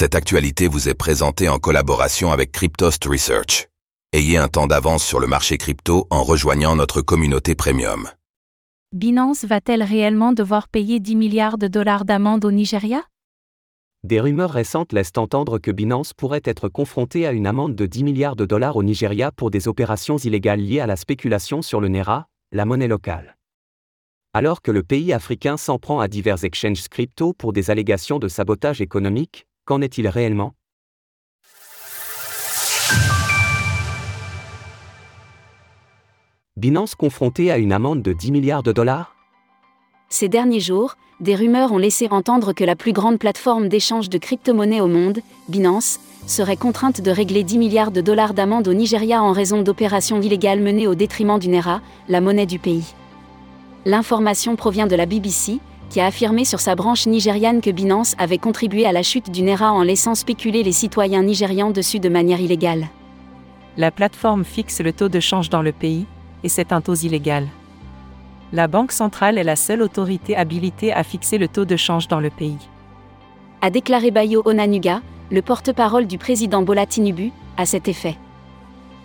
Cette actualité vous est présentée en collaboration avec Cryptost Research. Ayez un temps d'avance sur le marché crypto en rejoignant notre communauté premium. Binance va-t-elle réellement devoir payer 10 milliards de dollars d'amende au Nigeria? Des rumeurs récentes laissent entendre que Binance pourrait être confronté à une amende de 10 milliards de dollars au Nigeria pour des opérations illégales liées à la spéculation sur le Naira, la monnaie locale. Alors que le pays africain s'en prend à divers exchanges crypto pour des allégations de sabotage économique, qu'en est-il réellement? Binance confronté à une amende de 10 milliards de dollars? Ces derniers jours, des rumeurs ont laissé entendre que la plus grande plateforme d'échange de crypto-monnaies au monde, Binance, serait contrainte de régler 10 milliards de dollars d'amende au Nigeria en raison d'opérations illégales menées au détriment du Naira, la monnaie du pays. L'information provient de la BBC, qui a affirmé sur sa branche nigériane que Binance avait contribué à la chute du Naira en laissant spéculer les citoyens nigérians dessus de manière illégale. La plateforme fixe le taux de change dans le pays, et c'est un taux illégal. La Banque centrale est la seule autorité habilitée à fixer le taux de change dans le pays. A déclaré Bayo Onanuga, le porte-parole du président Bola Tinubu, à cet effet.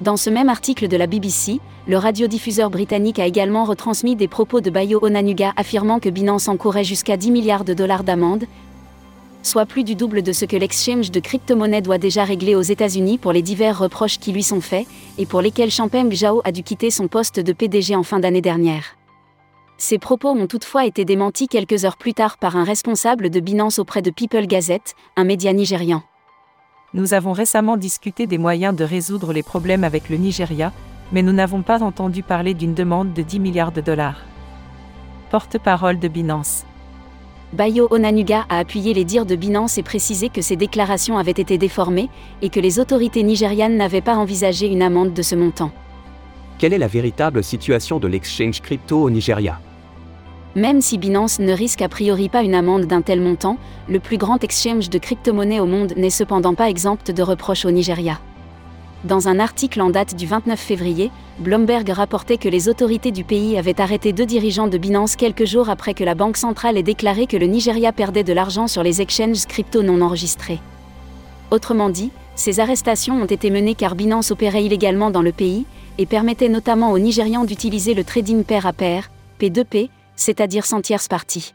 Dans ce même article de la BBC, le radiodiffuseur britannique a également retransmis des propos de Bayo Onanuga affirmant que Binance encourait jusqu'à 10 milliards de dollars d'amende, soit plus du double de ce que l'exchange de crypto-monnaies doit déjà régler aux États-Unis pour les divers reproches qui lui sont faits, et pour lesquels Champeng Zhao a dû quitter son poste de PDG en fin d'année dernière. Ces propos ont toutefois été démentis quelques heures plus tard par un responsable de Binance auprès de People Gazette, un média nigérian. Nous avons récemment discuté des moyens de résoudre les problèmes avec le Nigeria, mais nous n'avons pas entendu parler d'une demande de 10 milliards de dollars. Porte-parole de Binance. Bayo Onanuga a appuyé les dires de Binance et précisé que ces déclarations avaient été déformées et que les autorités nigérianes n'avaient pas envisagé une amende de ce montant. Quelle est la véritable situation de l'exchange crypto au Nigeria? Même si Binance ne risque a priori pas une amende d'un tel montant, le plus grand exchange de crypto-monnaies au monde n'est cependant pas exempt de reproches au Nigeria. Dans un article en date du 29 février, Bloomberg rapportait que les autorités du pays avaient arrêté deux dirigeants de Binance quelques jours après que la Banque centrale ait déclaré que le Nigeria perdait de l'argent sur les exchanges crypto non enregistrés. Autrement dit, ces arrestations ont été menées car Binance opérait illégalement dans le pays et permettait notamment aux Nigérians d'utiliser le trading pair à pair, P2P, c'est-à-dire sans tierce partie.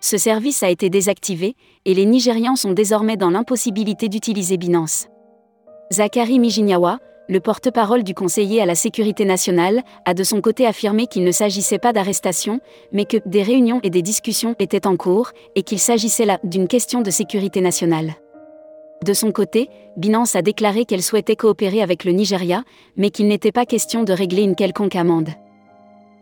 Ce service a été désactivé et les Nigérians sont désormais dans l'impossibilité d'utiliser Binance. Zachary Mijinyawa, le porte-parole du conseiller à la sécurité nationale, a de son côté affirmé qu'il ne s'agissait pas d'arrestation, mais que des réunions et des discussions étaient en cours, et qu'il s'agissait là d'une question de sécurité nationale. De son côté, Binance a déclaré qu'elle souhaitait coopérer avec le Nigeria, mais qu'il n'était pas question de régler une quelconque amende.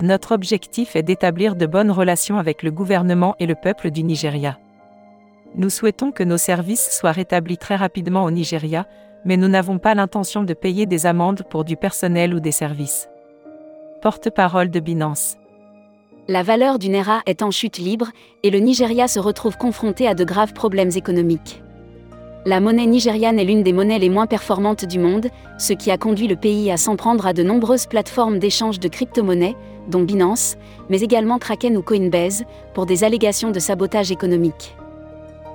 Notre objectif est d'établir de bonnes relations avec le gouvernement et le peuple du Nigeria. Nous souhaitons que nos services soient rétablis très rapidement au Nigeria, mais nous n'avons pas l'intention de payer des amendes pour du personnel ou des services. Porte-parole de Binance. La valeur du Naira est en chute libre et le Nigeria se retrouve confronté à de graves problèmes économiques. La monnaie nigériane est l'une des monnaies les moins performantes du monde, ce qui a conduit le pays à s'en prendre à de nombreuses plateformes d'échange de crypto-monnaies, dont Binance, mais également Kraken ou Coinbase, pour des allégations de sabotage économique.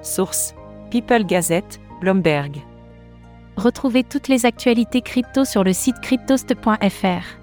Source People Gazette, Bloomberg. Retrouvez toutes les actualités crypto sur le site cryptost.fr.